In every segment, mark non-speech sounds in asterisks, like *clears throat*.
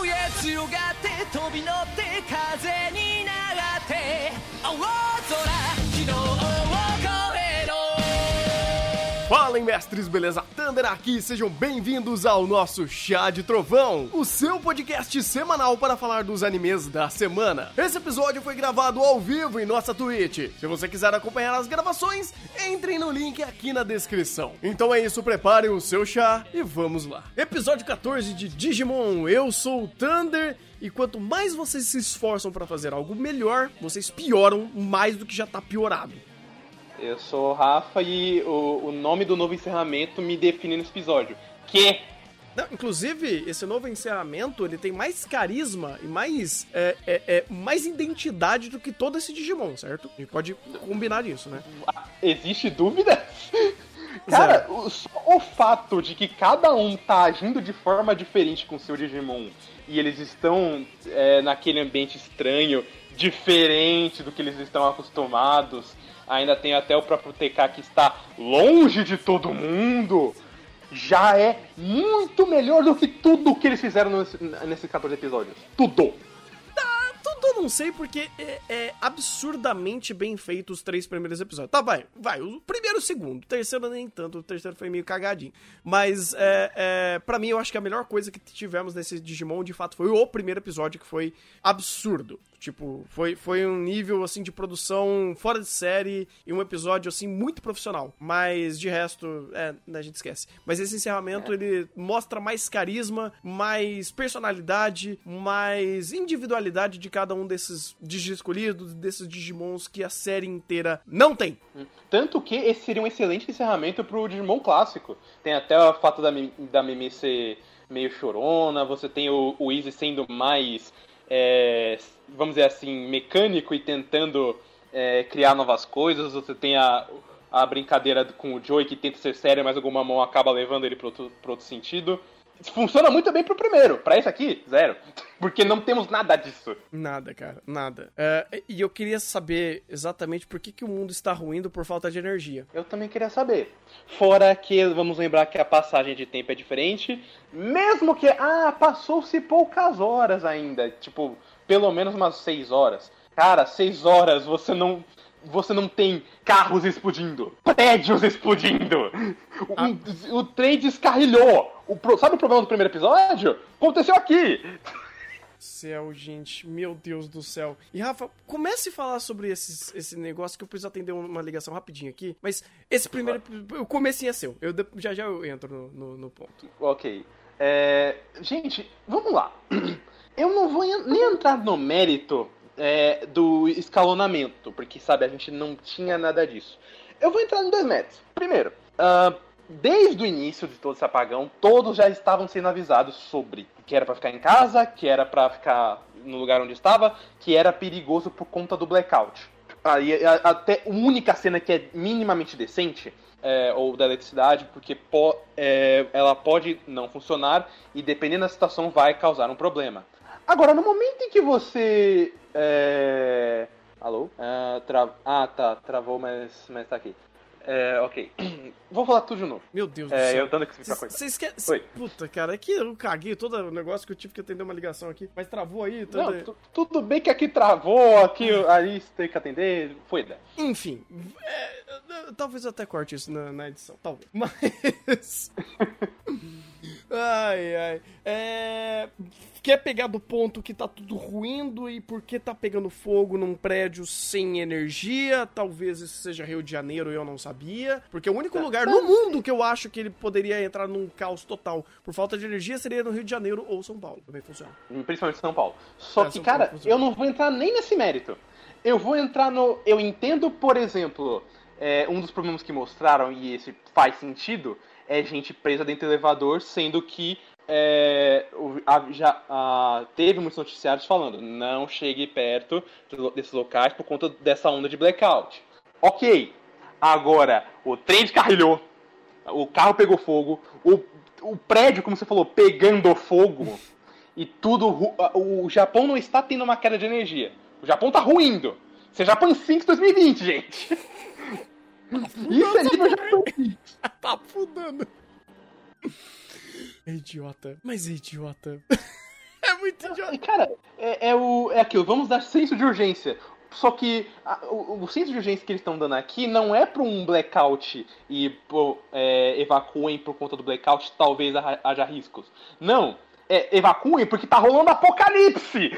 Oh yeah 強がって飛び乗って風に流って青空 Fala, mestres, beleza? Thunder aqui, sejam bem-vindos ao nosso Chá de Trovão, o seu podcast semanal para falar dos animes da semana. Esse episódio foi gravado ao vivo em nossa Twitch. Se você quiser acompanhar as gravações, entrem no link aqui na descrição. Então é isso, preparem o seu chá e vamos lá. Episódio 14 de Digimon, eu sou o Thunder. E quanto mais vocês se esforçam para fazer algo melhor, vocês pioram mais do que já tá piorado. Eu sou o Rafa e o, o nome do novo encerramento me define nesse episódio. Que Não, inclusive, esse novo encerramento, ele tem mais carisma e mais, é, é, é, mais identidade do que todo esse Digimon, certo? A gente pode combinar isso, né? existe dúvida? Cara, o, só o fato de que cada um tá agindo de forma diferente com seu Digimon e eles estão é, naquele ambiente estranho, diferente do que eles estão acostumados. Ainda tem até o próprio TK que está longe de todo mundo. Já é muito melhor do que tudo que eles fizeram nesse- nesses 14 episódios. Tudo! Ah, tudo não sei, porque é, é absurdamente bem feito os três primeiros episódios. Tá, vai, vai. O primeiro o segundo. O terceiro nem tanto, o terceiro foi meio cagadinho. Mas, é, é, pra mim, eu acho que a melhor coisa que tivemos nesse Digimon, de fato, foi o primeiro episódio, que foi absurdo. Tipo, foi, foi um nível, assim, de produção fora de série e um episódio, assim, muito profissional. Mas, de resto, é, a gente esquece. Mas esse encerramento, ele mostra mais carisma, mais personalidade, mais individualidade de cada um desses escolhidos, desses Digimons que a série inteira não tem. Tanto que esse seria um excelente encerramento pro Digimon clássico. Tem até o fato da, Mimi- da Mimi ser meio chorona, você tem o, o Easy sendo mais, é, vamos dizer assim, mecânico e tentando é, criar novas coisas, você tem a, a brincadeira com o Joey que tenta ser sério, mas alguma mão acaba levando ele pro outro, outro sentido. Funciona muito bem pro primeiro, pra esse aqui, zero. *laughs* Porque não temos nada disso. Nada, cara, nada. É, e eu queria saber exatamente por que, que o mundo está ruindo por falta de energia. Eu também queria saber. Fora que vamos lembrar que a passagem de tempo é diferente, mesmo que ah, passou-se poucas horas ainda, tipo, pelo menos umas seis horas. Cara, seis horas você não você não tem carros explodindo, prédios explodindo. O, o trem descarrilhou. O sabe o problema do primeiro episódio? Aconteceu aqui. Céu, gente, meu Deus do céu. E Rafa, comece a falar sobre esses, esse negócio que eu preciso atender uma ligação rapidinho aqui. Mas esse primeiro. O comecinho é seu. Eu, já já eu entro no, no, no ponto. Ok. É, gente, vamos lá. *clears throat* Eu não vou nem entrar no mérito é, do escalonamento, porque, sabe, a gente não tinha nada disso. Eu vou entrar em dois méritos. Primeiro, ah, desde o início de todo esse apagão, todos já estavam sendo avisados sobre que era pra ficar em casa, que era pra ficar no lugar onde estava, que era perigoso por conta do blackout. Aí, até a única cena que é minimamente decente é, ou da eletricidade, porque po- é, ela pode não funcionar e dependendo da situação vai causar um problema. Agora, no momento em que você. É... Alô? Ah, tra- ah, tá, travou, mas, mas tá aqui. É, ok. *clears throat* Vou falar tudo de novo. Meu Deus do É, céu. eu dando que coisa. Vocês querem. Puta, cara, é que eu caguei todo o negócio que eu tive que atender uma ligação aqui. Mas travou aí, tudo. Não, tu- tudo bem que aqui travou, aqui ali você tem que atender, foi né? Enfim, é, eu- talvez eu até corte isso na, na edição, talvez. *laughs* Mas. ai, ai. É, Quer pegar do ponto que tá tudo ruindo e por que tá pegando fogo num prédio sem energia? Talvez isso seja Rio de Janeiro e eu não sabia. Porque o único lugar no mundo que eu acho que ele poderia entrar num caos total por falta de energia seria no Rio de Janeiro ou São Paulo. Também funciona. Principalmente São Paulo. Só É, que, São cara, eu não vou entrar nem nesse mérito. Eu vou entrar no. Eu entendo, por exemplo, é, um dos problemas que mostraram, e esse faz sentido, é gente presa dentro do elevador, sendo que é, o- já a- teve muitos noticiários falando não chegue perto desses locais por conta dessa onda de blackout. Ok. Agora, o trem descarrilhou, o carro pegou fogo, o, o prédio, como você falou, pegando fogo e tudo. ru- O Japão não está tendo uma queda de energia. O Japão tá ruindo. Isso é Japan Sinks 2020, gente. Isso é nível Japan Sinks. tá fudando. É idiota. Mas é idiota. *laughs* É muito idiota. E, Cara, é, é o, é aquilo, vamos dar senso de urgência. Só que a- o, o senso de urgência que eles estão dando aqui não é pra um blackout e é, evacuem por conta do blackout, talvez ha- haja riscos. Não, é evacuem porque tá rolando apocalipse!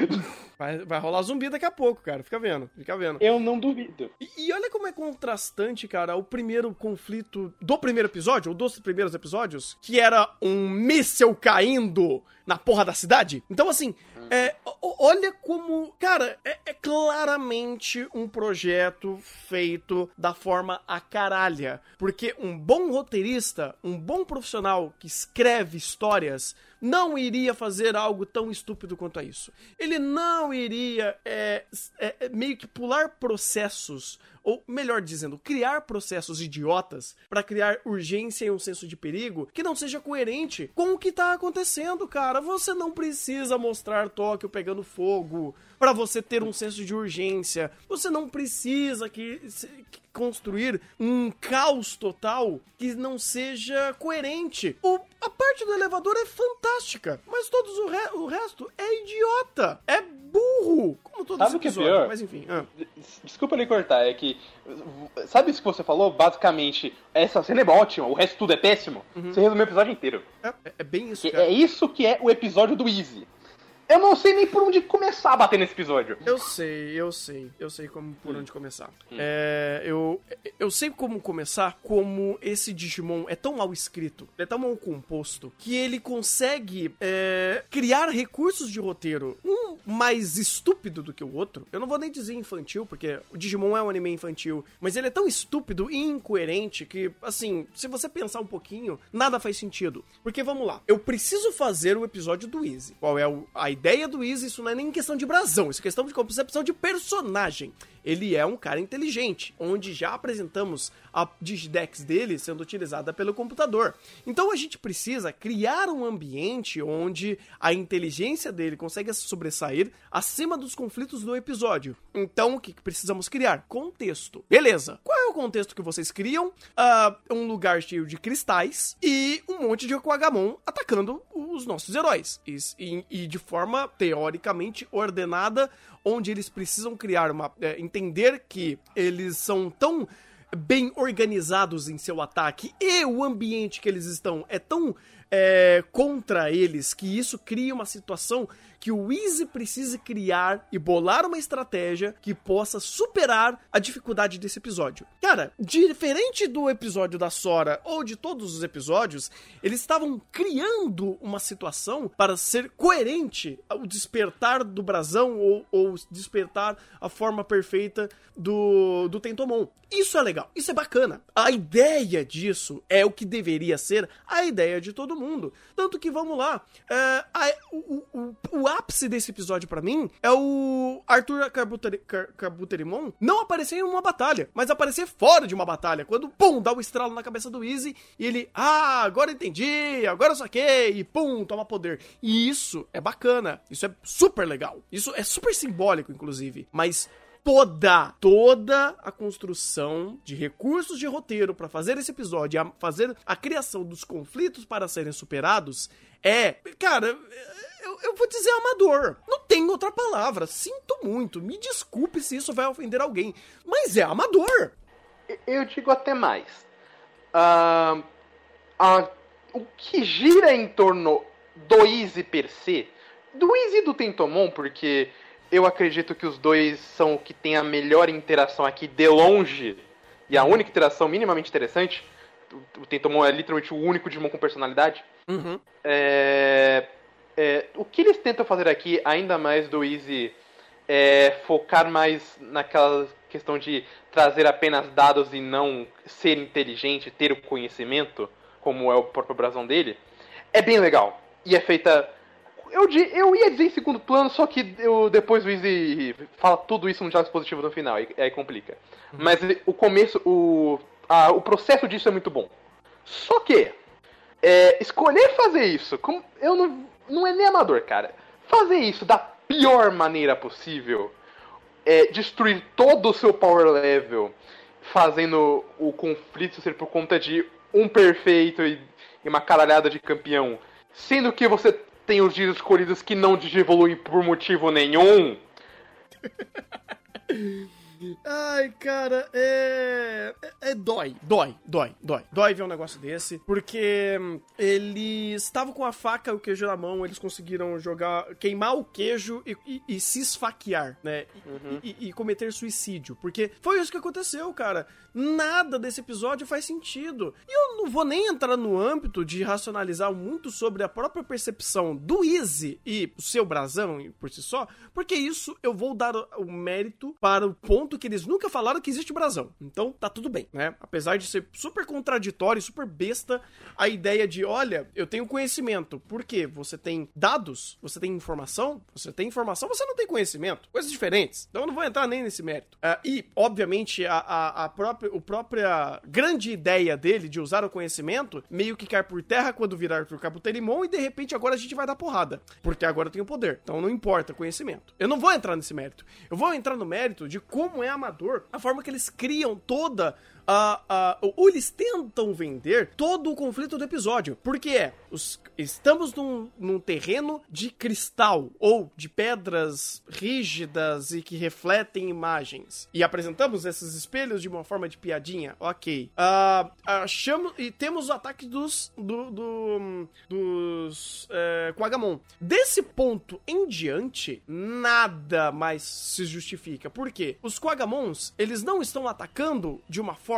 Vai, vai rolar zumbi daqui a pouco, cara. Fica vendo, fica vendo. Eu não duvido. E, e olha como é contrastante, cara, o primeiro conflito do primeiro episódio, ou dos primeiros episódios, que era um míssel caindo na porra da cidade. Então, assim, é, olha como. Cara, é, é claramente um projeto feito da forma a caralha. Porque um bom roteirista, um bom profissional que escreve histórias, não iria fazer algo tão estúpido quanto a isso. Ele não iria é, é, é, meio que pular processos, ou melhor dizendo, criar processos idiotas para criar urgência e um senso de perigo que não seja coerente com o que tá acontecendo, cara. Você não precisa mostrar Tóquio pegando fogo para você ter um senso de urgência. Você não precisa que, que construir um caos total que não seja coerente. O- a parte do elevador é fantástica, mas todos o, re- o resto é idiota. É burro. Como todo Sabe o que é pior? Mas enfim. ah. Desculpa lhe cortar, é que. Sabe isso que você falou? Basicamente, essa cena é ótima, o resto tudo é péssimo. Você resumiu o episódio inteiro. É, é bem isso, cara. é isso que é o episódio do Easy. Eu não sei nem por onde começar a bater nesse episódio. Eu sei, eu sei, eu sei como Hum. por onde começar. É, eu, eu sei como começar, como esse Digimon é tão mal escrito, é tão mal composto, que ele consegue é, criar recursos de roteiro, um mais estúpido do que o outro. Eu não vou nem dizer infantil, porque o Digimon é um anime infantil, mas ele é tão estúpido e incoerente que, assim, se você pensar um pouquinho, nada faz sentido. Porque vamos lá, eu preciso fazer o episódio do Easy. Qual é o- a ideia do Easy? Isso não é nem questão de brasão, isso é questão de concepção de personagem. Ele é um cara inteligente, onde já apresentamos a Digidex dele sendo utilizada pelo computador. Então a gente precisa criar um ambiente onde a inteligência dele consegue se sobressair acima dos conflitos do episódio. Então o que precisamos criar? Contexto. Beleza. Qual é o contexto que vocês criam? Ah, um lugar cheio de cristais e um monte de Aquagamon atacando os nossos heróis. E, e- e de forma teoricamente ordenada, onde eles precisam criar uma. é, entender que eles são tão bem organizados em seu ataque e o ambiente que eles estão é tão é, contra eles que isso cria uma situação que o Easy precisa criar e bolar uma estratégia que possa superar a dificuldade desse episódio. Cara, diferente do episódio da Sora ou de todos os episódios, eles estavam criando uma situação para ser coerente ao despertar do brasão ou, ou despertar a forma perfeita do, do Tentomon. Isso é legal, isso é bacana. A ideia disso é o que deveria ser a ideia de todo mundo. Tanto que, vamos lá, é, a- o, o- o ápice desse episódio pra mim é o Arthur Carbuteri- Car- Carbuterimon não aparecer em uma batalha, mas aparecer fora de uma batalha. Quando, pum, dá o estralo na cabeça do Easy e ele, ah, agora entendi, agora saquei, e pum, toma poder. E isso é bacana, isso é super legal. Isso é super simbólico, inclusive. Mas toda, toda a construção de recursos de roteiro pra fazer esse episódio, a fazer a criação dos conflitos para serem superados é, cara, eu, eu vou dizer amador. Não tem outra palavra. Sinto muito. Me desculpe se isso vai ofender alguém, mas é amador. Eu digo até mais. Ah, ah, o que gira em torno do Easy per se, do Easy e do Tentomon, porque eu acredito que os dois são o que tem a melhor interação aqui de longe, e a única interação minimamente interessante. O- O Tentomon é literalmente o único Digimon com personalidade. Uhum. É, é, o que eles tentam fazer aqui, ainda mais do Easy, é focar mais naquela questão de trazer apenas dados e não ser inteligente, ter o conhecimento, como é o próprio brasão dele, é bem legal. E é feita. Eu, eu ia dizer em segundo plano, só que eu, depois o Easy fala tudo isso no diálogo positivo no final, e aí complica. Mas o começo, o, a- o processo disso é muito bom. Só que, é, escolher fazer isso, como, eu não, não é nem amador, cara. Fazer isso da pior maneira possível, é, destruir todo o seu power level, fazendo o conflito ser por conta de um perfeito e, e uma caralhada de campeão, sendo que você tem os dias escolhidos que não digievoluem por motivo nenhum. *laughs* Ai, cara, é... é. é dói, dói, dói, dói. Dói ver um negócio desse, porque hum, eles estavam com a faca e o queijo na mão, eles conseguiram jogar, queimar o queijo e, e- e se esfaquear, né? E, e- e cometer suicídio, porque foi isso que aconteceu, cara. Nada desse episódio faz sentido. E eu não vou nem entrar no âmbito de racionalizar muito sobre a própria percepção do Easy e o seu brasão por si só, porque isso eu vou dar o mérito para o ponto que eles nunca falaram que existe brasão. Então tá tudo bem, né? Apesar de ser super contraditório e super besta a ideia de, olha, eu tenho conhecimento. Por quê? Você tem dados, você tem informação, você tem informação, você não tem conhecimento. Coisas diferentes. Então eu não vou entrar nem nesse mérito. Ah, e, obviamente, a, a, a própria, o própria grande ideia dele de usar o conhecimento meio que cai por terra quando virar Arthur Cabuterimon e de repente agora a gente vai dar porrada. Porque agora eu tenho poder. Então não importa conhecimento. Eu não vou entrar nesse mérito. Eu vou entrar no mérito de como é amador a forma que eles criam toda a, ou eles tentam vender todo o conflito do episódio. Porque é, os, estamos num, num terreno de cristal ou de pedras rígidas e que refletem imagens. E apresentamos esses espelhos de uma forma de piadinha. Ok. Ah, achamos, e temos o ataque dos. Do, do- dos. É, Quagamon. Desse ponto em diante, nada mais se justifica. Por quê? Os Quagamons, eles não estão atacando de uma forma.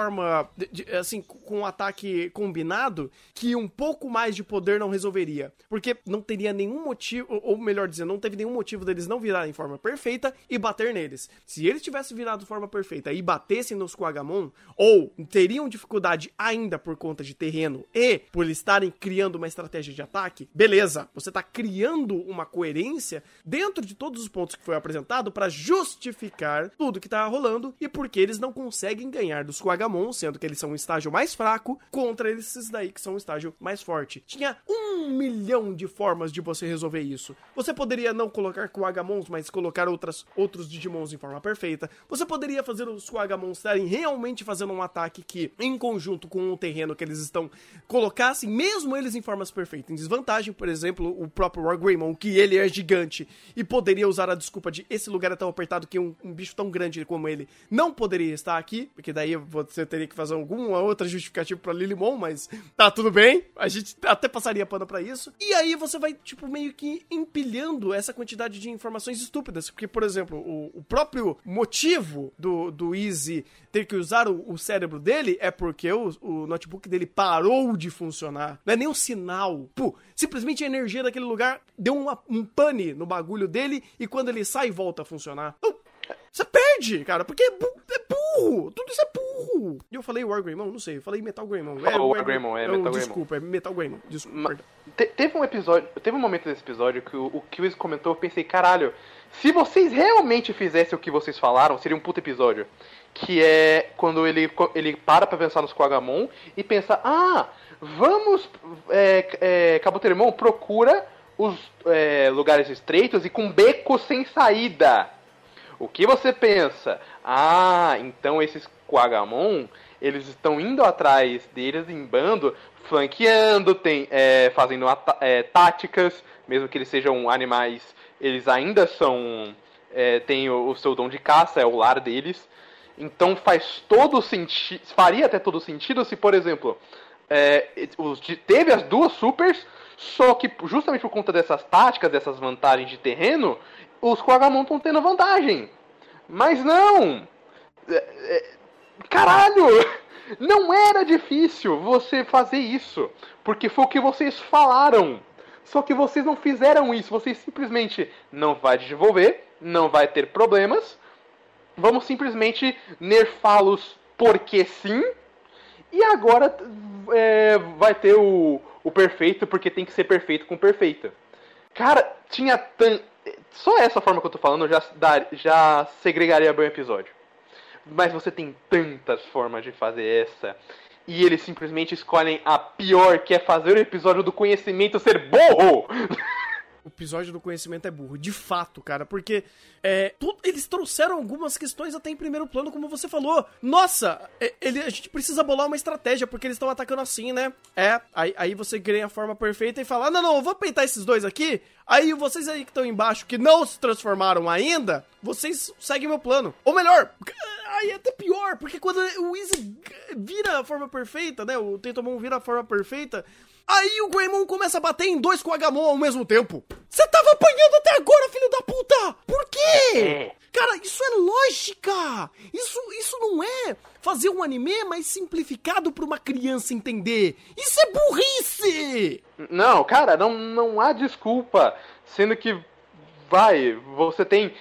De- de- assim, com um ataque combinado que um pouco mais de poder não resolveria. Porque não teria nenhum motivo, ou- melhor dizendo, não teve nenhum motivo deles não virarem em forma perfeita e bater neles. Se eles tivessem virado forma perfeita e batessem nos Quagamon, ou teriam dificuldade ainda por conta de terreno e por eles estarem criando uma estratégia de ataque, beleza, você tá criando uma coerência dentro de todos os pontos que foi apresentado para justificar tudo que tá rolando e porque eles não conseguem ganhar dos Quagamon, sendo que eles são um estágio mais fraco, contra esses daí que são um estágio mais forte. Tinha um milhão de formas de você resolver isso. Você poderia não colocar Quagamons, mas colocar outras, outros Digimons em forma perfeita. Você poderia fazer os Quagamons estarem realmente fazendo um ataque que, em conjunto com o terreno que eles estão, colocassem, mesmo eles em formas perfeitas, em desvantagem, por exemplo, o próprio Wargreymon, que ele é gigante e poderia usar a desculpa de esse lugar é tão apertado que um, um bicho tão grande como ele não poderia estar aqui, porque daí você teria que fazer alguma outra justificativa pra Lilimon, mas tá tudo bem, a gente até passaria pano pra isso. E aí você vai, tipo, meio que empilhando essa quantidade de informações estúpidas, porque, por exemplo, o, o próprio motivo do, do Easy ter que usar o, o cérebro dele é porque o, o notebook dele parou de funcionar. Não é nem um sinal. Pô, simplesmente a energia daquele lugar deu uma- um pane no bagulho dele e quando ele sai, volta a funcionar. Então, você perde, cara, porque é, bu- é burro. Tudo isso é burro. E eu falei Wargreymon? Não sei, eu falei Metal Greymon. Falou Wargreymon, é eu- Metal Greymon. Desculpa, é Metal Greymon. Desculpa. Te- teve um episódio, teve um momento desse episódio que o, o Kills comentou, eu pensei, caralho, se vocês realmente fizessem o que vocês falaram, seria um puto episódio. Que é quando ele, ele para pra pensar nos Quagamon e pensa, ah, vamos, é, é, procura os é, lugares estreitos e com becos sem saída. O que você pensa? Ah, então esses Quagamon, eles estão indo atrás deles em bando, flanqueando, tem, é, fazendo é, táticas, mesmo que eles sejam animais, eles ainda são. é, têm o, o seu dom de caça, é o lar deles. Então faz todo sentido. Faria até todo sentido se, por exemplo, é, teve as duas supers, só que justamente por conta dessas táticas, dessas vantagens de terreno, os Quagamon estão tendo vantagem. Mas não! É, é, caralho! Não era difícil você fazer isso, porque foi o que vocês falaram. Só que vocês não fizeram isso, vocês simplesmente não vai desenvolver, não vai ter problemas. Vamos simplesmente nerfá-los porque sim. E agora é, vai ter o, o perfeito, porque tem que ser perfeito com perfeito. Cara, tinha tan... Só essa forma que eu tô falando já, já segregaria bem o episódio. Mas você tem tantas formas de fazer essa. E eles simplesmente escolhem a pior, que é fazer o episódio do conhecimento ser burro! *laughs* o episódio do conhecimento é burro. De fato, cara, porque é, tu, eles trouxeram algumas questões até em primeiro plano, como você falou. Nossa, é, ele, a gente precisa bolar uma estratégia, porque eles estão atacando assim, né? É, aí, aí você ganha a forma perfeita e fala: ah, não, não, eu vou peitar esses dois aqui. Aí vocês aí que estão embaixo, que não se transformaram ainda, vocês seguem meu plano. Ou melhor, aí é até pior, porque quando o Easy vira a forma perfeita, né? O Tentomon vira a forma perfeita. Aí o Greymon começa a bater em dois com o Agamon ao mesmo tempo. Você tava apanhando até agora, filho da puta! Por quê? Cara, isso é lógica! Isso, isso não é fazer um anime mais simplificado pra uma criança entender. Isso é burrice! Não, cara, não, não há desculpa. Sendo que vai, você tem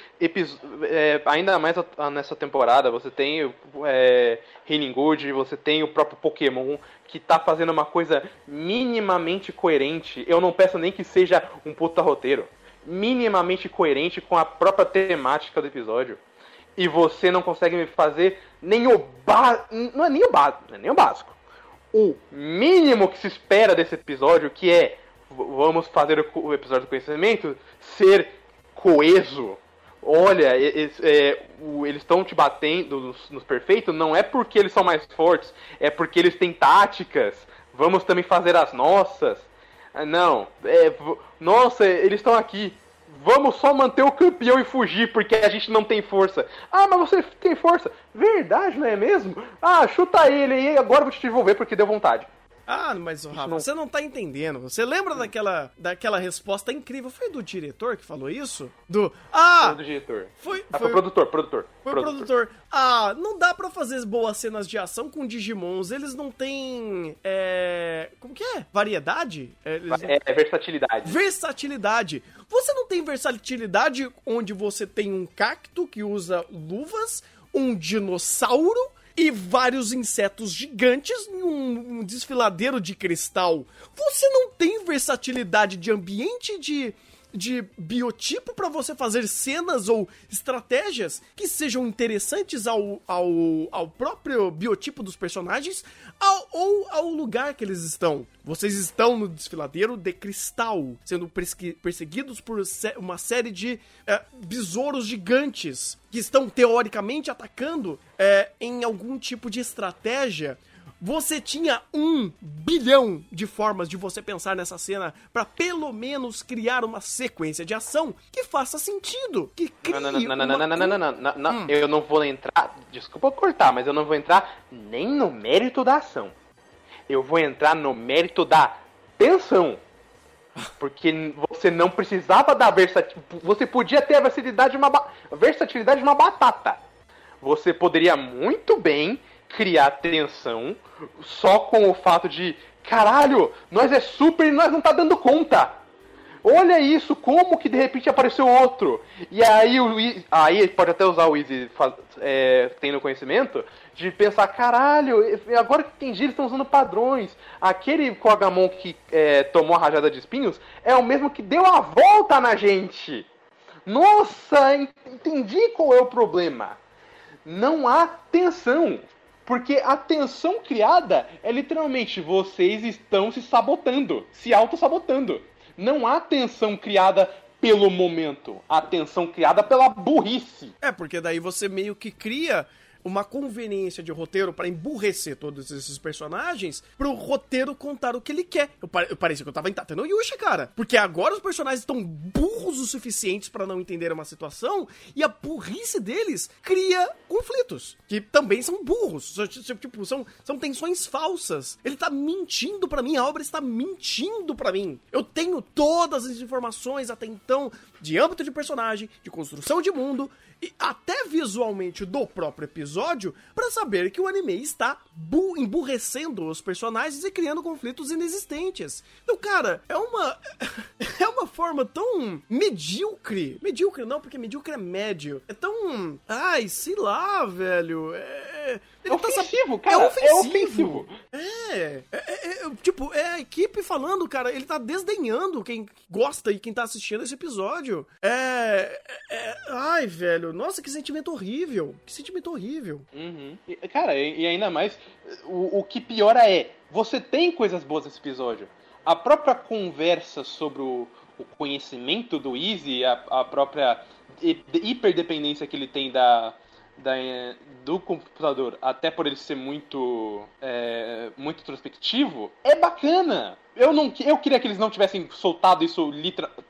é, ainda mais nessa temporada, você tem é, Healing Good, você tem o próprio Pokémon que tá fazendo uma coisa minimamente coerente. Eu não peço nem que seja um puta roteiro. Minimamente coerente com a própria temática do episódio. E você não consegue me fazer nem o básico. Não é nem o básico, é nem o básico. O mínimo que se espera desse episódio, que é vamos fazer o episódio do conhecimento ser coeso. Olha, eles é, estão te batendo nos, nos perfeitos, não é porque eles são mais fortes, é porque eles têm táticas. Vamos também fazer as nossas. Ah, não, é, nossa, eles estão aqui. Vamos só manter o campeão e fugir, porque a gente não tem força. Ah, mas você tem força. Verdade, não é mesmo? Ah, chuta ele e agora eu vou te devolver porque deu vontade. Ah, mas, Rafa, não... você não tá entendendo. Você lembra daquela, daquela resposta incrível? Foi do diretor que falou isso? Do. Ah! Foi do diretor. Foi, ah, foi, foi produtor, produtor. Foi produtor. produtor. Ah, não dá para fazer boas cenas de ação com Digimons. Eles não têm. É. Como que é? Variedade? Eles... é, é versatilidade. Versatilidade. Você não tem versatilidade onde você tem um cacto que usa luvas, um dinossauro e vários insetos gigantes em um, desfiladeiro de cristal. Você não tem versatilidade de ambiente de de biotipo para você fazer cenas ou estratégias que sejam interessantes ao, ao, ao próprio biotipo dos personagens ao, ou ao lugar que eles estão. Vocês estão no desfiladeiro de cristal, sendo perseguidos por uma série de é, besouros gigantes que estão teoricamente atacando é, em algum tipo de estratégia você tinha um bilhão de formas de você pensar nessa cena para pelo menos criar uma sequência de ação que faça sentido, que crie não, não, não, não, uma... não, não, não, não, não, não, hum. eu não vou entrar, desculpa cortar, mas eu não vou entrar nem no mérito da ação. Eu vou entrar no mérito da tensão. Porque você não precisava da versatilidade. Você podia ter a versatilidade de uma, ba... versatilidade de uma batata. Você poderia muito bem criar tensão só com o fato de caralho, nós é super e nós não tá dando conta. Olha isso, como que de repente apareceu outro? E aí o aí pode até usar o Easy é, tendo conhecimento de pensar, caralho, agora que entendi, eles estão usando padrões. Aquele Kogamon que é, tomou a rajada de espinhos é o mesmo que deu a volta na gente. Nossa, entendi qual é o problema. Não há tensão. Porque a tensão criada é literalmente vocês estão se sabotando, se auto-sabotando. Não há tensão criada pelo momento, há tensão criada pela burrice. É, porque daí você meio que cria uma conveniência de roteiro para emburrecer todos esses personagens pro roteiro contar o que ele quer. Eu, pare, eu parecia que eu tava em Tatano Yusha, cara. Porque agora os personagens estão burros o suficientes para não entender uma situação e a burrice deles cria conflitos, que também são burros. Tipo, são, são tensões falsas. Ele tá mentindo para mim, a obra está mentindo para mim. Eu tenho todas as informações até então de âmbito de personagem, de construção de mundo até visualmente do próprio episódio para saber que o anime está emburrecendo os personagens e criando conflitos inexistentes. Então, cara, é uma *laughs* é uma forma tão medíocre. Medíocre não, porque medíocre é médio. É tão, ai, sei lá, velho. É, é ofensivo, tá, cara. É ofensivo. É, ofensivo. É, é, é, é, tipo, é a equipe falando, cara, ele tá desdenhando quem gosta e quem tá assistindo esse episódio. É, é ai, velho, nossa, que sentimento horrível. Que sentimento horrível. Uhum. E, cara, e, e, ainda mais, o, o que piora é, você tem coisas boas nesse episódio. A própria conversa sobre o, o conhecimento do Easy, a, a própria hi- hiperdependência que ele tem da, da, do computador, até por ele ser muito é, muito introspectivo, é bacana. Eu não eu queria que eles não tivessem soltado isso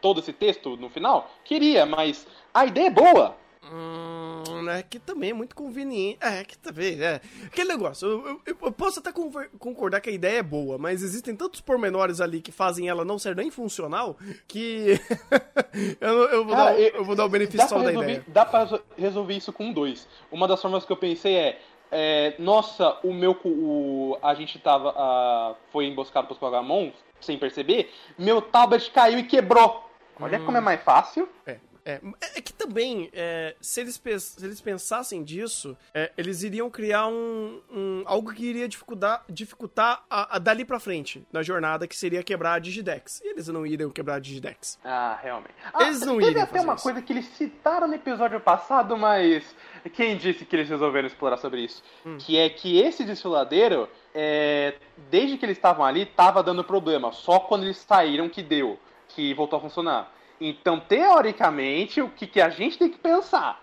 todo esse texto no final, queria, mas a ideia é boa. Hum, é que também é muito conveniente. É, que também, é. Aquele negócio, eu, eu- eu posso até concordar que a ideia é boa, mas existem tantos pormenores ali que fazem ela não ser nem funcional que *laughs* eu, eu vou dar, o- eu- vou dar o benefício da resolver, ideia. Dá pra resol- resolver isso com dois. Uma das formas que eu pensei é. é, nossa, o meu. O, a gente tava. ah, foi emboscado pelos Pogamons, sem perceber. Meu tablet caiu e quebrou. Olha como é mais fácil. É, é, é que também, é, se, eles, se eles pensassem disso, é, eles iriam criar um, um- algo que iria dificultar, dificultar a, a dali pra frente na jornada, que seria quebrar a Digidex. E eles não iriam quebrar a Digidex. Ah, realmente. Ah, Eles não teve iriam até fazer uma isso. coisa que eles citaram no episódio passado, mas quem disse que eles resolveram explorar sobre isso? Hum. Que é que esse desfiladeiro, é, desde que eles estavam ali, tava dando problema. Só quando eles saíram que deu, que voltou a funcionar. Então, teoricamente, o que, que a gente tem que pensar?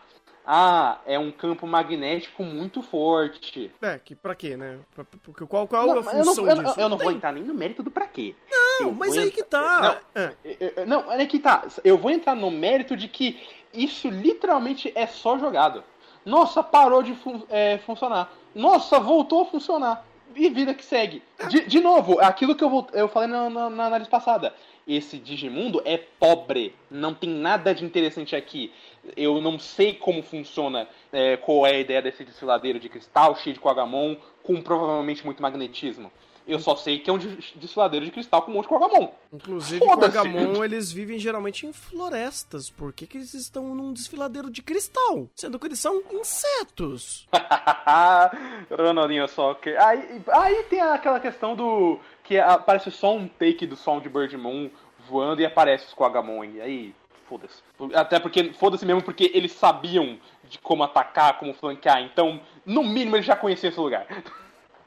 Ah, é um campo magnético muito forte. É, que pra quê, né? Pra- porque qual, qual Não, é a eu não, função eu não- disso? eu não vou tem. entrar nem no mérito do pra quê. Não, Eu mas vou aí que entrar- tá. Não, É. Eu- eu- Não, é que tá. Eu vou entrar no mérito de que isso literalmente é só jogado. Nossa, parou de fun- é, funcionar. Nossa, voltou a funcionar. E vida que segue. De, de novo, aquilo que eu, vou- eu falei na, na- na análise passada. Esse Digimundo é pobre. Não tem nada de interessante aqui. Eu não sei como funciona, é, qual é a ideia desse desfiladeiro de cristal cheio de Quagamon, com provavelmente muito magnetismo. Eu só sei que é um des- desfiladeiro de cristal com um monte de Quagamon. Inclusive. Quagamon, eles vivem geralmente em florestas. Por que, que eles estão num desfiladeiro de cristal? Sendo que eles são insetos. *laughs* Ronaldinho Soccer. Aí, aí tem aquela questão do. Que aparece só um take do som de Birdmoon voando e aparece os Quagamon. E aí, foda-se. Até porque, foda-se mesmo, porque eles sabiam de como atacar, como flanquear. Então, no mínimo, eles já conheciam esse lugar.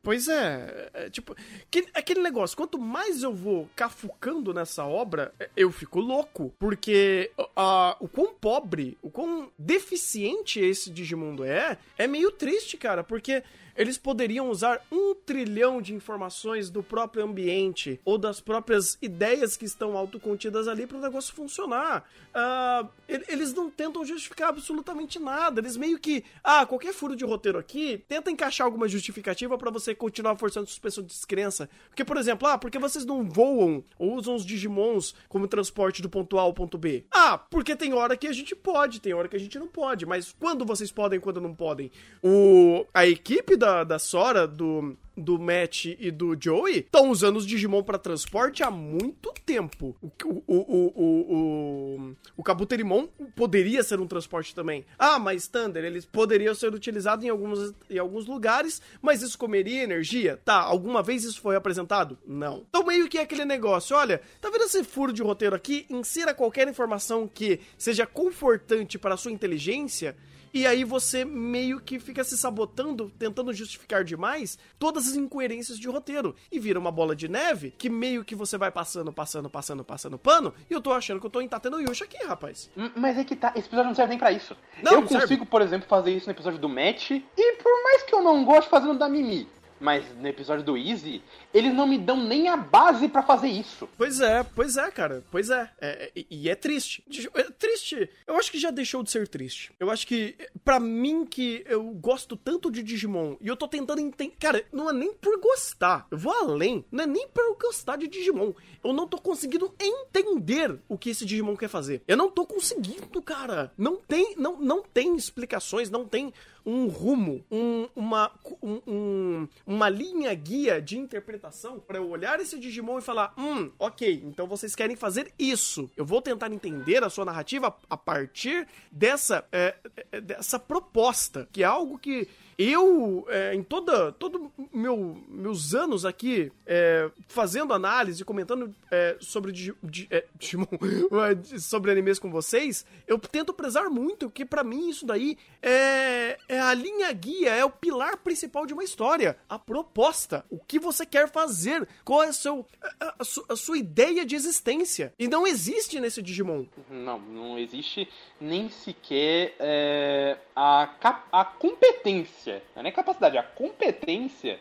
Pois é, é, tipo, que- aquele negócio, quanto mais eu vou cafucando nessa obra, é, eu fico louco, porque o quão pobre, o quão deficiente esse Digimundo é, é meio triste, cara, porque eles poderiam usar um trilhão de informações do próprio ambiente ou das próprias ideias que estão autocontidas ali para o negócio funcionar. E- eles não tentam justificar absolutamente nada. Eles meio que, ah, qualquer furo de roteiro aqui, tenta encaixar alguma justificativa para você continuar forçando suspensão de descrença. Porque, por exemplo, ah, porque vocês não voam ou usam os Digimons como transporte do ponto A ao ponto B? Ah, porque tem hora que a gente pode, tem hora que a gente não pode. Mas quando vocês podem, quando não podem? O, a equipe da, da Sora, do do Matt e do Joey estão usando os Digimon para transporte há muito tempo. O, o, o, o, o, o Kabuterimon poderia ser um transporte também. Ah, mas Thunder, eles poderiam ser utilizados em alguns, em alguns lugares, mas isso comeria energia? Tá, alguma vez isso foi apresentado? Não. Então meio que é aquele negócio, olha, tá vendo esse furo de roteiro aqui? Insira qualquer informação que seja confortante para a sua inteligência e aí você meio que fica se sabotando, tentando justificar demais todas as incoerências de roteiro. E vira uma bola de neve que meio que você vai passando, passando, passando, passando pano. E eu tô achando que eu tô em Tateno Yusha aqui, rapaz. M- Mas é que tá, esse episódio não serve nem pra isso. Não, eu não serve. consigo, por exemplo, fazer isso no episódio do Match, e por mais que eu não goste fazendo da Mimi, mas no episódio do Easy, eles não me dão nem a base pra fazer isso. Pois é, pois é, cara. Pois é. É, é, e- é triste. É triste. Eu acho que já deixou de ser triste. Eu acho que, pra mim, que eu gosto tanto de Digimon e eu tô tentando entender. Cara, não é nem por gostar. Eu vou além. Não é nem por gostar de Digimon. Eu não tô conseguindo entender o que esse Digimon quer fazer. Eu não tô conseguindo, cara. Não tem, não, não tem explicações, não tem um rumo, um- uma, um- um- uma linha guia de interpretação pra eu olhar esse Digimon e falar: hum, ok, então vocês querem fazer isso. Eu vou tentar entender a sua narrativa a partir dessa, é, é, dessa proposta, que é algo que Eu, é, em toda, todo meu, meus anos aqui, é, fazendo análise, comentando é, sobre Digi, é, Digimon, *laughs* sobre animes com vocês, eu tento prezar muito que para mim isso daí é, é a linha guia, é o pilar principal de uma história. A proposta, o que você quer fazer, qual é a, seu, a, a, a sua ideia de existência. E não existe nesse Digimon. Não, não existe nem sequer é, a, a competência, não é nem capacidade, a competência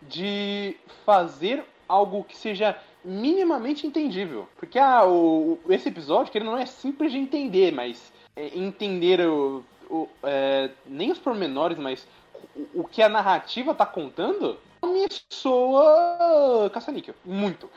de fazer algo que seja minimamente entendível. Porque ah, o, esse episódio, que ele não é simples de entender, mas é, entender o, o é, nem os pormenores, mas o, o que a narrativa está contando, me soa caça-níquel. Muito.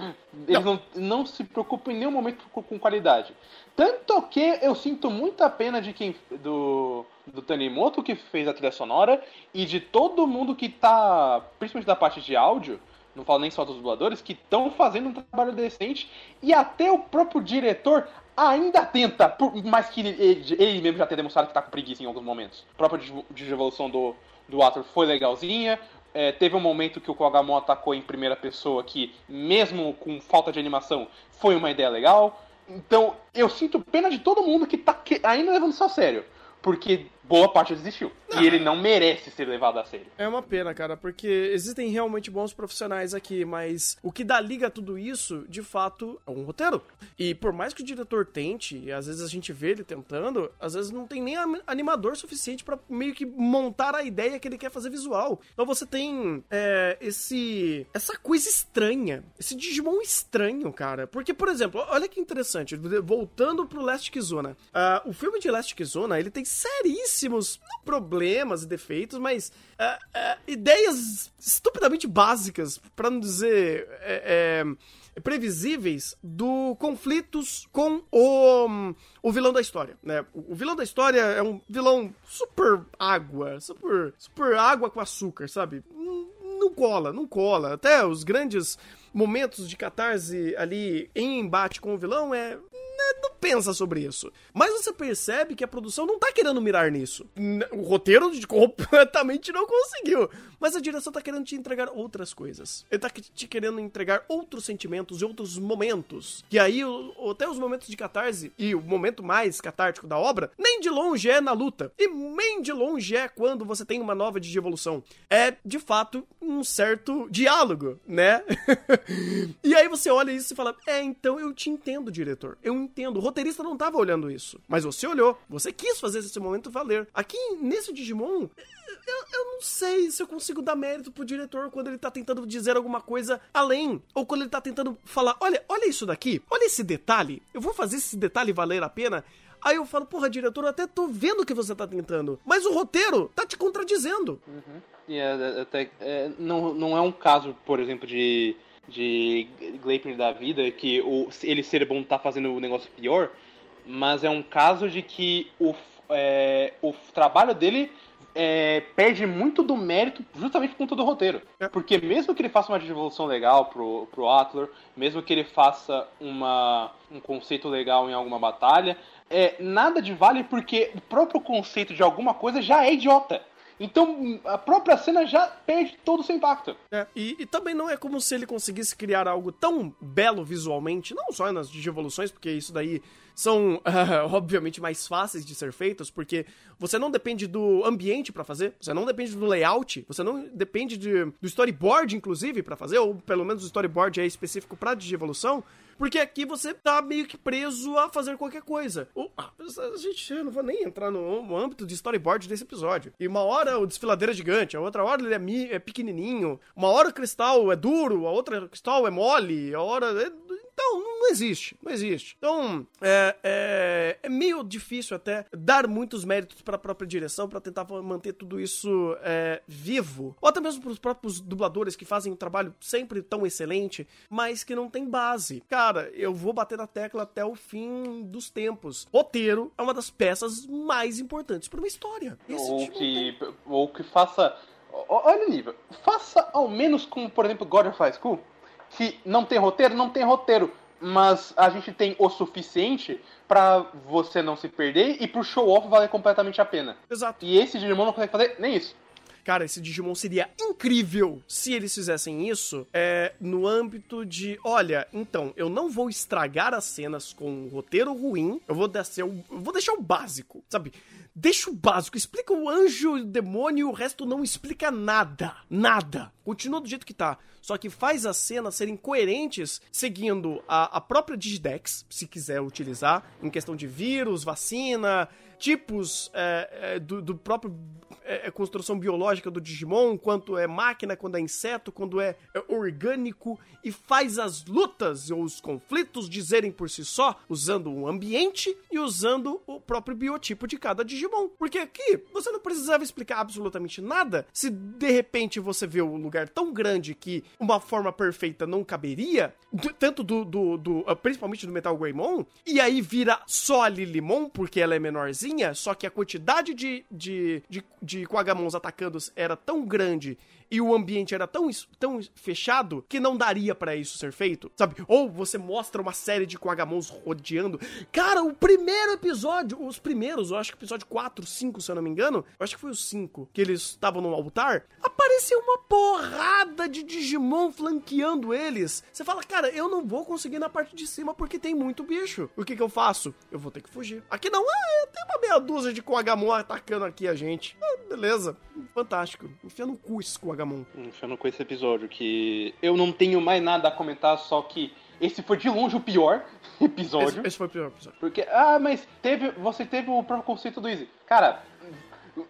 Eles não. não, não se preocupam em nenhum momento com qualidade. Tanto que eu sinto muita pena de quem. do. Do Tanimoto que fez a trilha sonora e de todo mundo que tá. principalmente da parte de áudio. Não falo nem só dos dubladores, que estão fazendo um trabalho decente e até o próprio diretor ainda tenta, por mais que ele, ele, mesmo já tenha demonstrado que tá com preguiça em alguns momentos. A própria evolução do, do ator foi legalzinha, é, teve um momento que o Kogamon atacou em primeira pessoa que, mesmo com falta de animação, foi uma ideia legal. Então, eu sinto pena de todo mundo que tá ainda levando isso a sério. Porque boa parte desistiu. Não. E ele não merece ser levado a sério. É uma pena, cara, porque existem realmente bons profissionais aqui, mas o que dá liga a tudo isso, de fato, é um roteiro. E por mais que o diretor tente, e às vezes a gente vê ele tentando, às vezes não tem nem animador suficiente para meio que montar a ideia que ele quer fazer visual. Então você tem é, esse essa coisa estranha, esse Digimon estranho, cara. Porque, por exemplo, olha que interessante, voltando pro Last Kizuna. Uh, o filme de Last Kizuna, ele tem seríssimos problemas e defeitos, mas uh, uh, ideias estupidamente básicas, para não dizer é, previsíveis, do conflitos com o, o vilão da história, né? O, o, vilão da história é um vilão super água, super, super água com açúcar, sabe? Não, cola, não cola. Até os grandes momentos de catarse ali em embate com o vilão é não pensa sobre isso. Mas você percebe que a produção não tá querendo mirar nisso. O roteiro completamente não conseguiu. Mas a direção tá querendo te entregar outras coisas. Ele tá te querendo entregar outros sentimentos e outros momentos. E aí, até os momentos de catarse e o momento mais catártico da obra, nem de longe é na luta. E nem de longe é quando você tem uma nova de evolução. É, de fato, um certo diálogo, né? *laughs* e aí você olha isso e fala: É, então eu te entendo, diretor. Eu entendo. O roteirista não tava olhando isso. Mas você olhou. Você quis fazer esse momento valer. Aqui, nesse Digimon, eu, eu, não sei se eu consigo dar mérito pro diretor quando ele tá tentando dizer alguma coisa além. Ou quando ele tá tentando falar: olha, olha isso daqui, olha esse detalhe. Eu vou fazer esse detalhe valer a pena. Aí eu falo, porra, diretor, eu até tô vendo o que você tá tentando. Mas o roteiro tá te contradizendo. Uhum. E é, até, é, não, não é um caso, por exemplo, de de Gleipnir da vida, que o, ele ser bom tá fazendo o negócio pior, mas é um caso de que o, é, o trabalho dele é, perde muito do mérito justamente por conta do roteiro. É. Porque mesmo que ele faça uma devolução legal pro, pro Atler, mesmo que ele faça uma, um conceito legal em alguma batalha, é, nada de vale porque o próprio conceito de alguma coisa já é idiota. Então a própria cena já perde todo o seu impacto. É, e, e, também não é como se ele conseguisse criar algo tão belo visualmente, não só nas evoluções, porque isso daí são, uh, *laughs* obviamente, mais fáceis de ser feitos, porque você não depende do ambiente para fazer, você não depende do layout, você não depende de, do storyboard, inclusive, para fazer, ou pelo menos o storyboard é específico pra digievolução, porque aqui você tá meio que preso a fazer qualquer coisa. O, a gente não vou nem entrar no, âmbito de storyboard desse episódio. E uma hora o desfiladeiro é gigante, a outra hora ele é, mi, é pequenininho, uma hora o cristal é duro, a outra cristal é mole, a hora é então, não existe, não existe. Então, é, é, é meio difícil até dar muitos méritos para a própria direção para tentar manter tudo isso é, vivo. Ou até mesmo para os próprios dubladores que fazem um trabalho sempre tão excelente, mas que não tem base. Cara, eu vou bater na tecla até o fim dos tempos. Roteiro é uma das peças mais importantes para uma história. Esse ou, tipo que, ou que faça. Olha o nível. Faça ao menos como, por exemplo, God of High School que não tem roteiro, não tem roteiro, mas a gente tem o suficiente para você não se perder e pro show off valer completamente a pena. Exato. E esse Digimon não consegue fazer nem isso. Cara, esse Digimon seria incrível se eles fizessem isso é, no âmbito de, olha, então, eu não vou estragar as cenas com um roteiro ruim, eu vou descer, eu vou deixar o básico, sabe? Deixa o básico, explica o anjo, o demônio e o resto não explica nada. Nada. Continua do jeito que tá. Só que faz as cenas serem coerentes seguindo a, a própria Digidex, se quiser utilizar, em questão de vírus, vacina, tipos é, é, do, do, próprio é, construção biológica do Digimon, quanto é máquina, quando é inseto, quando é, orgânico, e faz as lutas ou os conflitos dizerem por si só, usando o ambiente e usando o próprio biotipo de cada Digimon. Porque aqui você não precisava explicar absolutamente nada se de repente você vê um lugar tão grande que uma forma perfeita não caberia, tanto do, do, do principalmente do Metal Greymon, e aí vira só a Lilimon, porque ela é menorzinha só que a quantidade de, de, de, de Quagamons atacando era tão grande e o ambiente era tão, tão fechado que não daria para isso ser feito, sabe? Ou você mostra uma série de Quagamons rodeando. Cara, o primeiro episódio, os primeiros, eu acho que episódio 4, 5, se eu não me engano, eu acho que foi o 5, que eles estavam no altar, apareceu uma porrada de Digimon flanqueando eles. Você fala, cara, eu não vou conseguir na parte de cima porque tem muito bicho. O que que eu faço? Eu vou ter que fugir. Aqui não, ah, tem uma meia dúzia de Quagamon atacando aqui a gente. Ah, beleza, fantástico. Enfia no cu esse. Agamon. Hum, com esse episódio, que eu não tenho mais nada a comentar, só que esse foi de longe o pior *laughs* episódio. Esse, esse foi o pior episódio. Porque, ah, mas teve, você teve o próprio conceito do Easy. Cara,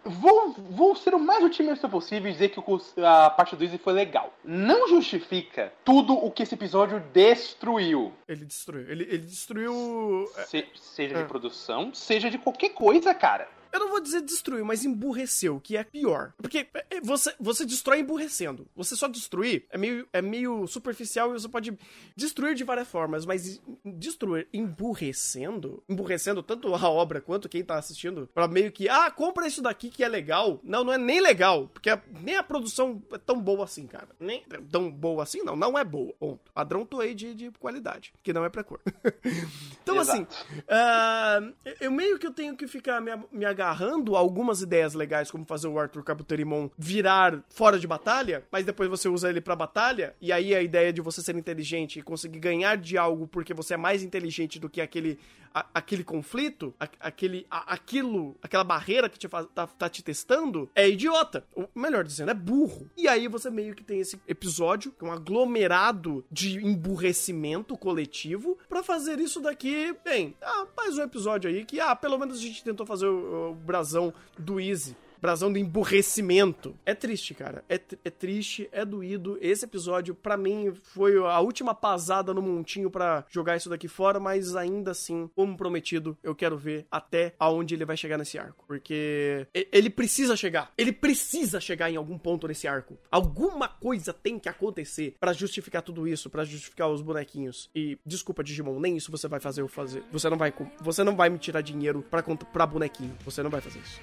vou, vou ser o mais otimista possível e dizer que a parte do Easy foi legal. Não justifica tudo o que esse episódio destruiu. Ele destruiu. Ele, ele destruiu. Se, seja é. de produção, seja de qualquer coisa, cara. Eu não vou dizer destruiu, mas emburreceu, que é pior. Porque é, você, você destrói emburrecendo. Você só destruir é meio, é meio superficial e você pode destruir de várias formas, mas destruir emburrecendo, emburrecendo tanto a obra quanto quem tá assistindo, pra meio que, ah, compra isso daqui que é legal. Não, não é nem legal, porque a, nem a produção é tão boa assim, cara. Nem tão boa assim, não. Não é boa. Ponto. Padrão Toei de, de qualidade, que não é pra cor. *laughs* então, assim, Exato. assim, uh, eu meio que eu tenho que ficar me, me agarrando agarrando algumas ideias legais, como fazer o Arthur Cabuterimon virar fora de batalha, mas depois você usa ele pra batalha, e aí a ideia de você ser inteligente e conseguir ganhar de algo porque você é mais inteligente do que aquele, a, aquele conflito, a, aquele, a, aquilo, aquela barreira que te faz, tá, tá te testando, é idiota. Ou, melhor dizendo, é burro. E aí você meio que tem esse episódio, que é um aglomerado de emburrecimento coletivo, para fazer isso daqui, bem, ah, mais um episódio aí que, ah, pelo menos a gente tentou fazer o, o brasão do Easy brasão do emburrecimento. É triste, cara. É, é triste, é doído. Esse episódio, para mim, foi a última pasada no montinho para jogar isso daqui fora, mas ainda assim, como prometido, eu quero ver até aonde ele vai chegar nesse arco. Porque ele precisa chegar. Ele precisa chegar em algum ponto nesse arco. Alguma coisa tem que acontecer para justificar tudo isso, para justificar os bonequinhos. E desculpa, Digimon, nem isso você vai fazer eu fazer. Você não vai, você não vai me tirar dinheiro para pra bonequinho. Você não vai fazer isso.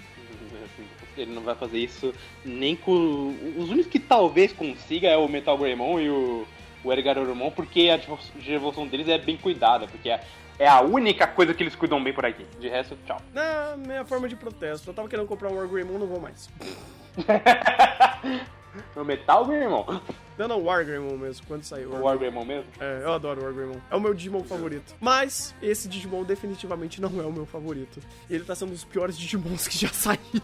Ele não vai fazer isso nem com. Os únicos que talvez consiga é o Metal Greymon e o, o Edgar Orumon, porque a evolução deles é bem cuidada, porque é, é a única coisa que eles cuidam bem por aqui. De resto, tchau. Na minha forma de protesto, eu tava querendo comprar um Wargreymon, não vou mais. *laughs* o Metal Greymon? Não, não, Wargreymon mesmo, quando saiu. O Wargreymon mesmo? É, eu adoro o Wargreymon. É o meu Digimon favorito. Mas, esse Digimon definitivamente não é o meu favorito. Ele tá sendo um dos piores Digimons que já *laughs* saíram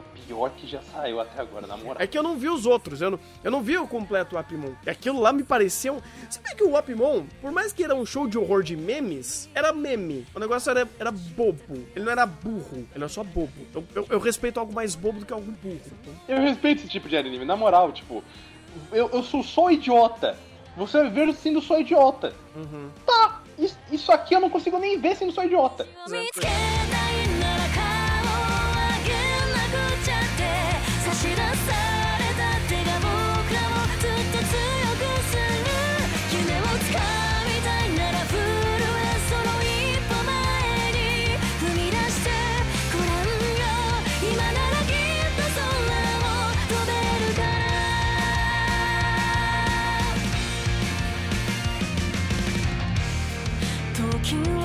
pior que já saiu até agora, na moral. É que eu não vi os outros, eu não, eu não vi o completo Apimon. E aquilo lá me pareceu. Sabe que o Apimon, por mais que era um show de horror de memes, era meme. O negócio era, era bobo. Ele não era burro, ele era só bobo. Eu, eu, eu respeito algo mais bobo do que algo burro. Eu respeito esse tipo de anime, na moral, tipo, eu, eu sou só idiota. Você vai ver sendo só idiota. Uhum. Tá, isso, isso aqui eu não consigo nem ver sendo só idiota. Exato. 出された手が僕をずっと強くする。夢をつかみたいなら、震え、その一歩前に踏み出してごらんよ。今ならきっとそんなの飛べる君は